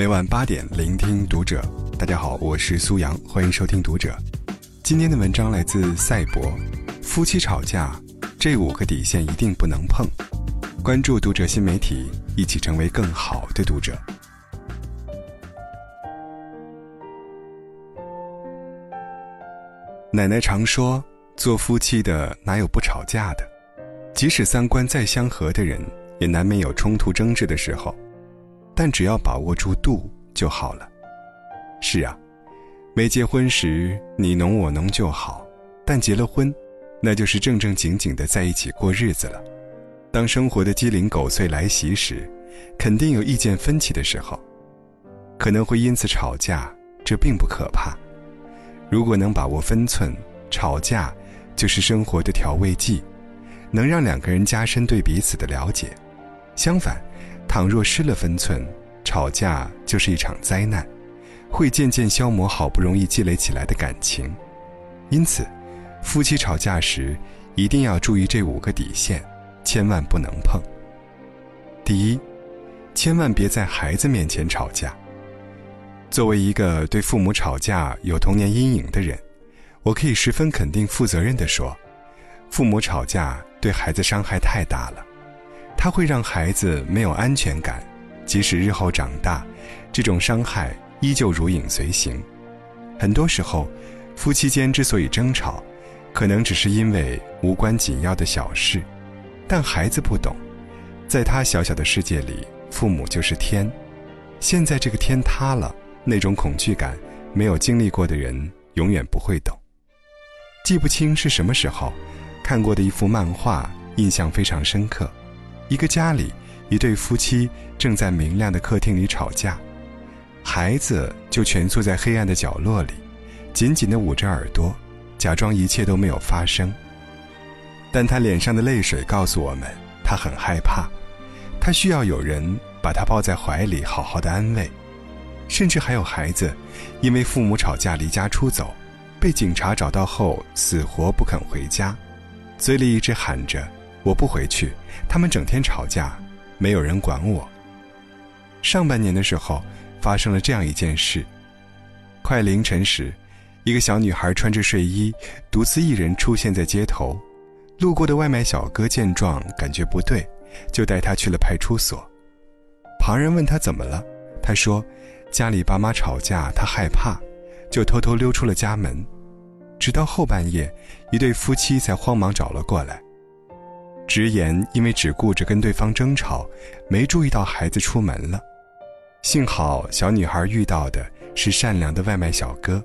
每晚八点，聆听读者。大家好，我是苏阳，欢迎收听读者。今天的文章来自赛博。夫妻吵架，这五个底线一定不能碰。关注读者新媒体，一起成为更好的读者。奶奶常说，做夫妻的哪有不吵架的？即使三观再相合的人，也难免有冲突争执的时候。但只要把握住度就好了。是啊，没结婚时你侬我侬就好，但结了婚。那就是正正经经的在一起过日子了。当生活的鸡零狗碎来袭时，肯定有意见分歧的时候，可能会因此吵架，这并不可怕。如果能把握分寸，吵架就是生活的调味剂，能让两个人加深对彼此的了解。相反，倘若失了分寸，吵架就是一场灾难，会渐渐消磨好不容易积累起来的感情。因此。夫妻吵架时，一定要注意这五个底线，千万不能碰。第一，千万别在孩子面前吵架。作为一个对父母吵架有童年阴影的人，我可以十分肯定、负责任地说，父母吵架对孩子伤害太大了，他会让孩子没有安全感，即使日后长大，这种伤害依旧如影随形。很多时候，夫妻间之所以争吵，可能只是因为无关紧要的小事，但孩子不懂，在他小小的世界里，父母就是天。现在这个天塌了，那种恐惧感，没有经历过的人永远不会懂。记不清是什么时候看过的一幅漫画，印象非常深刻。一个家里，一对夫妻正在明亮的客厅里吵架，孩子就蜷缩在黑暗的角落里，紧紧地捂着耳朵。假装一切都没有发生，但他脸上的泪水告诉我们，他很害怕，他需要有人把他抱在怀里，好好的安慰。甚至还有孩子，因为父母吵架离家出走，被警察找到后死活不肯回家，嘴里一直喊着“我不回去”，他们整天吵架，没有人管我。上半年的时候，发生了这样一件事，快凌晨时。一个小女孩穿着睡衣，独自一人出现在街头。路过的外卖小哥见状，感觉不对，就带她去了派出所。旁人问她怎么了，她说：“家里爸妈吵架，她害怕，就偷偷溜出了家门。”直到后半夜，一对夫妻才慌忙找了过来，直言因为只顾着跟对方争吵，没注意到孩子出门了。幸好小女孩遇到的是善良的外卖小哥。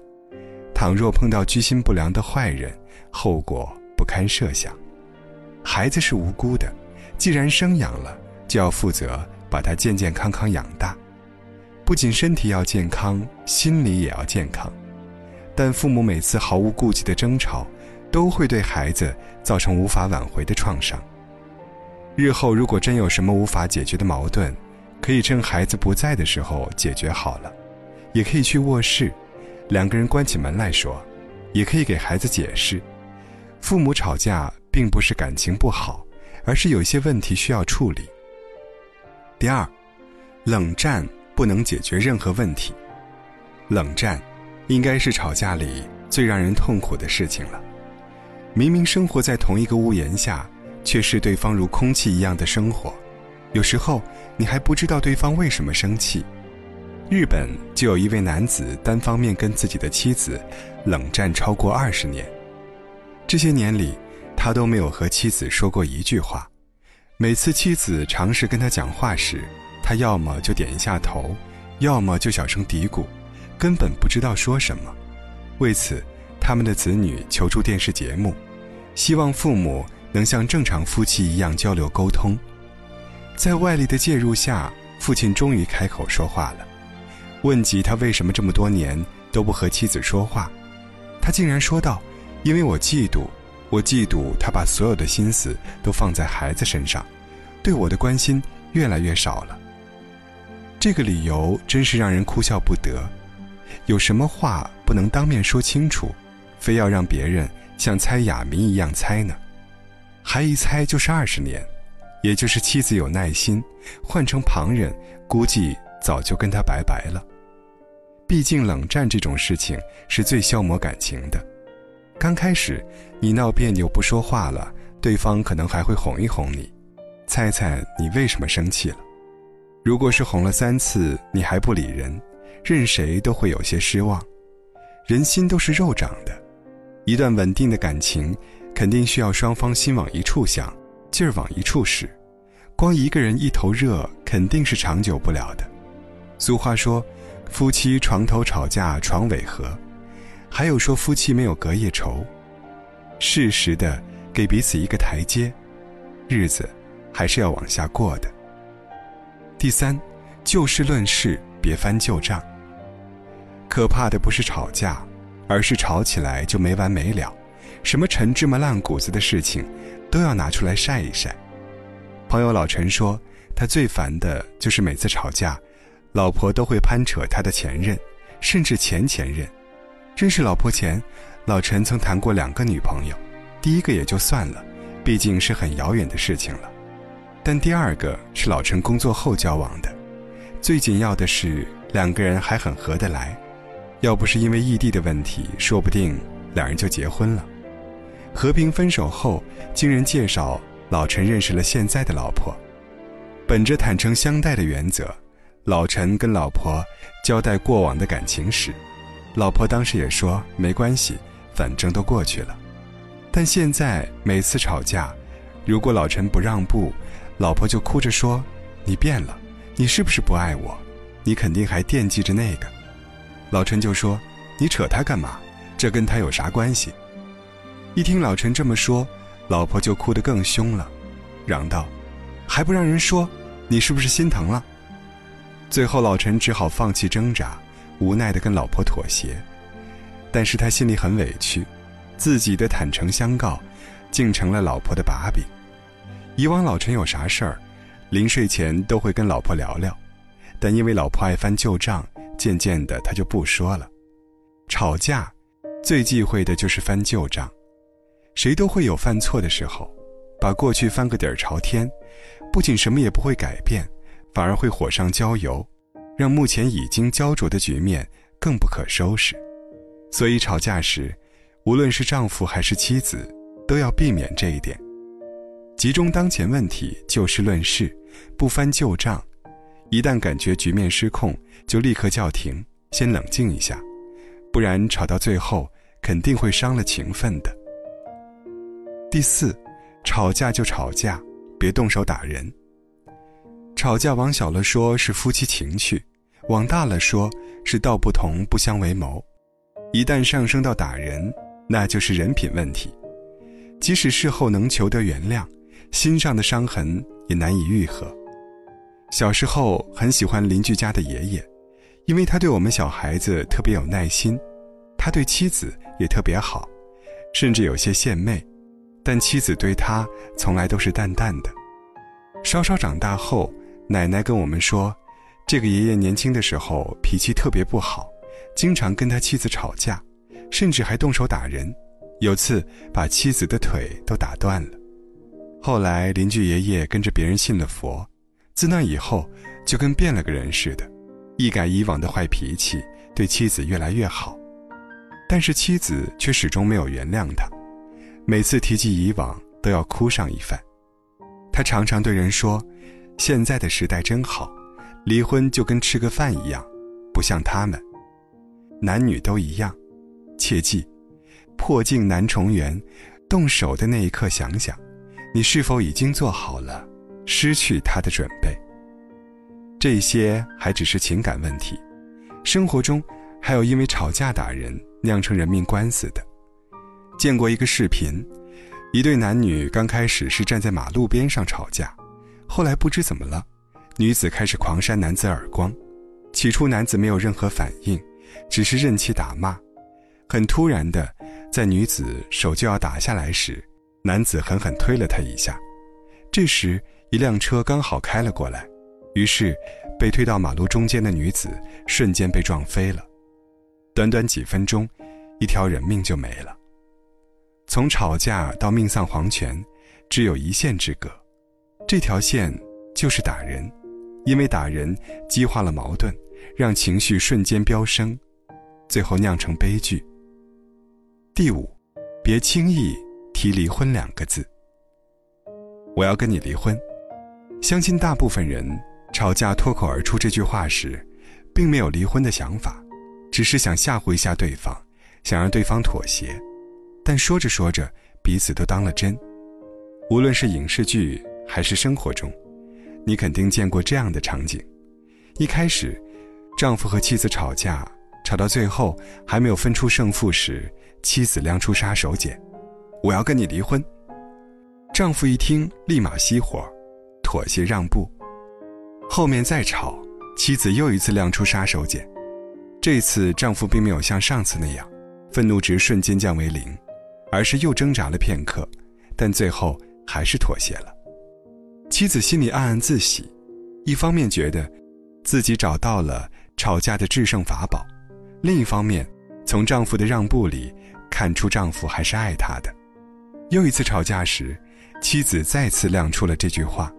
倘若碰到居心不良的坏人，后果不堪设想。孩子是无辜的，既然生养了，就要负责把他健健康康养大。不仅身体要健康，心理也要健康。但父母每次毫无顾忌的争吵，都会对孩子造成无法挽回的创伤。日后如果真有什么无法解决的矛盾，可以趁孩子不在的时候解决好了，也可以去卧室。两个人关起门来说，也可以给孩子解释：父母吵架并不是感情不好，而是有些问题需要处理。第二，冷战不能解决任何问题。冷战，应该是吵架里最让人痛苦的事情了。明明生活在同一个屋檐下，却视对方如空气一样的生活，有时候你还不知道对方为什么生气。日本就有一位男子单方面跟自己的妻子冷战超过二十年，这些年里，他都没有和妻子说过一句话。每次妻子尝试跟他讲话时，他要么就点一下头，要么就小声嘀咕，根本不知道说什么。为此，他们的子女求助电视节目，希望父母能像正常夫妻一样交流沟通。在外力的介入下，父亲终于开口说话了。问及他为什么这么多年都不和妻子说话，他竟然说道：“因为我嫉妒，我嫉妒他把所有的心思都放在孩子身上，对我的关心越来越少了。”这个理由真是让人哭笑不得。有什么话不能当面说清楚，非要让别人像猜哑谜一样猜呢？还一猜就是二十年，也就是妻子有耐心，换成旁人估计。早就跟他拜拜了。毕竟冷战这种事情是最消磨感情的。刚开始你闹别扭不说话了，对方可能还会哄一哄你，猜猜你为什么生气了。如果是哄了三次你还不理人，任谁都会有些失望。人心都是肉长的，一段稳定的感情，肯定需要双方心往一处想，劲儿往一处使。光一个人一头热，肯定是长久不了的。俗话说，夫妻床头吵架床尾和，还有说夫妻没有隔夜仇。适时的给彼此一个台阶，日子还是要往下过的。第三，就事论事，别翻旧账。可怕的不是吵架，而是吵起来就没完没了，什么陈芝麻烂谷子的事情，都要拿出来晒一晒。朋友老陈说，他最烦的就是每次吵架，老婆都会攀扯他的前任，甚至前前任。认识老婆前，老陈曾谈过两个女朋友，第一个也就算了，毕竟是很遥远的事情了。但第二个是老陈工作后交往的，最紧要的是两个人还很合得来。要不是因为异地的问题，说不定两人就结婚了。和平分手后，经人介绍，老陈认识了现在的老婆。本着坦诚相待的原则，老陈跟老婆交代过往的感情史。老婆当时也说没关系，反正都过去了。但现在每次吵架，如果老陈不让步，老婆就哭着说：“你变了，你是不是不爱我？你肯定还惦记着那个。”老陈就说：“你扯他干嘛？这跟他有啥关系？”一听老陈这么说，老婆就哭得更凶了，嚷道：“还不让人说？你是不是心疼了？”最后老陈只好放弃挣扎，无奈地跟老婆妥协。但是他心里很委屈，自己的坦诚相告，竟成了老婆的把柄。以往老陈有啥事儿，临睡前都会跟老婆聊聊，但因为老婆爱翻旧账。渐渐的，他就不说了。吵架，最忌讳的就是翻旧账。谁都会有犯错的时候，把过去翻个底儿朝天，不仅什么也不会改变，反而会火上浇油，让目前已经焦灼的局面更不可收拾。所以吵架时，无论是丈夫还是妻子，都要避免这一点，集中当前问题，就事论事，不翻旧账。一旦感觉局面失控，就立刻叫停，先冷静一下，不然吵到最后肯定会伤了情分的。第四，吵架就吵架，别动手打人。吵架往小了说是夫妻情趣，往大了说是道不同不相为谋。一旦上升到打人，那就是人品问题。即使事后能求得原谅，心上的伤痕也难以愈合。小时候很喜欢邻居家的爷爷，因为他对我们小孩子特别有耐心，他对妻子也特别好，甚至有些献媚，但妻子对他从来都是淡淡的。稍稍长大后，奶奶跟我们说，这个爷爷年轻的时候脾气特别不好，经常跟他妻子吵架，甚至还动手打人，有次把妻子的腿都打断了。后来邻居爷爷跟着别人信了佛。自那以后，就跟变了个人似的，一改以往的坏脾气，对妻子越来越好。但是妻子却始终没有原谅他，每次提及以往，都要哭上一番。他常常对人说：“现在的时代真好，离婚就跟吃个饭一样，不像他们，男女都一样。切记，破镜难重圆，动手的那一刻想想，你是否已经做好了？”失去他的准备，这些还只是情感问题，生活中还有因为吵架打人酿成人命官司的。见过一个视频，一对男女刚开始是站在马路边上吵架，后来不知怎么了，女子开始狂扇男子耳光，起初男子没有任何反应，只是任其打骂，很突然的，在女子手就要打下来时，男子狠狠推了她一下，这时。一辆车刚好开了过来，于是被推到马路中间的女子瞬间被撞飞了。短短几分钟，一条人命就没了。从吵架到命丧黄泉，只有一线之隔，这条线就是打人，因为打人激化了矛盾，让情绪瞬间飙升，最后酿成悲剧。第五，别轻易提离婚两个字。我要跟你离婚。相信大部分人吵架脱口而出这句话时，并没有离婚的想法，只是想吓唬一下对方，想让对方妥协。但说着说着，彼此都当了真。无论是影视剧还是生活中，你肯定见过这样的场景：一开始，丈夫和妻子吵架，吵到最后还没有分出胜负时，妻子亮出杀手锏：“我要跟你离婚。”丈夫一听，立马熄火，妥协让步。后面再吵，妻子又一次亮出杀手锏，这次丈夫并没有像上次那样，愤怒值瞬间降为零。而是又挣扎了片刻，但最后还是妥协了。妻子心里暗暗自喜，一方面觉得自己找到了吵架的制胜法宝，另一方面从丈夫的让步里看出丈夫还是爱她的。又一次吵架时，妻子再次亮出了这句话：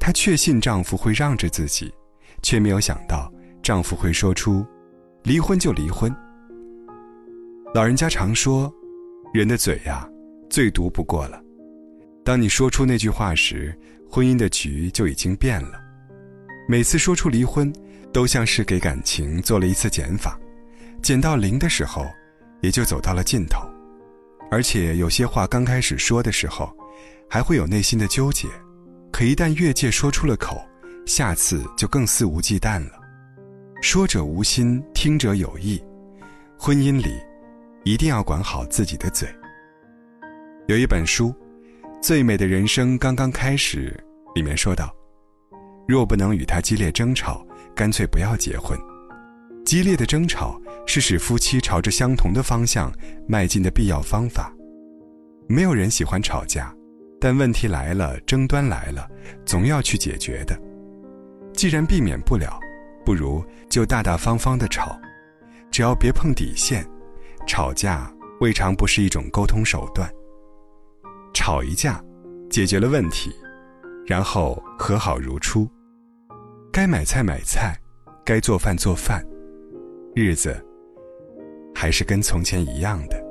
她确信丈夫会让着自己，却没有想到丈夫会说出“离婚就离婚”。老人家常说。人的嘴呀，最毒不过了。当你说出那句话时，婚姻的局就已经变了。每次说出离婚，都像是给感情做了一次减法，减到零的时候，也就走到了尽头。而且有些话刚开始说的时候，还会有内心的纠结，可一旦越界说出了口，下次就更肆无忌惮了。说者无心，听者有意。婚姻里。一定要管好自己的嘴。有一本书，《最美的人生刚刚开始》，里面说道：“若不能与他激烈争吵，干脆不要结婚。激烈的争吵是使夫妻朝着相同的方向迈进的必要方法。没有人喜欢吵架，但问题来了，争端来了，总要去解决的。既然避免不了，不如就大大方方的吵，只要别碰底线。”吵架未尝不是一种沟通手段。吵一架，解决了问题，然后和好如初。该买菜买菜，该做饭做饭，日子还是跟从前一样的。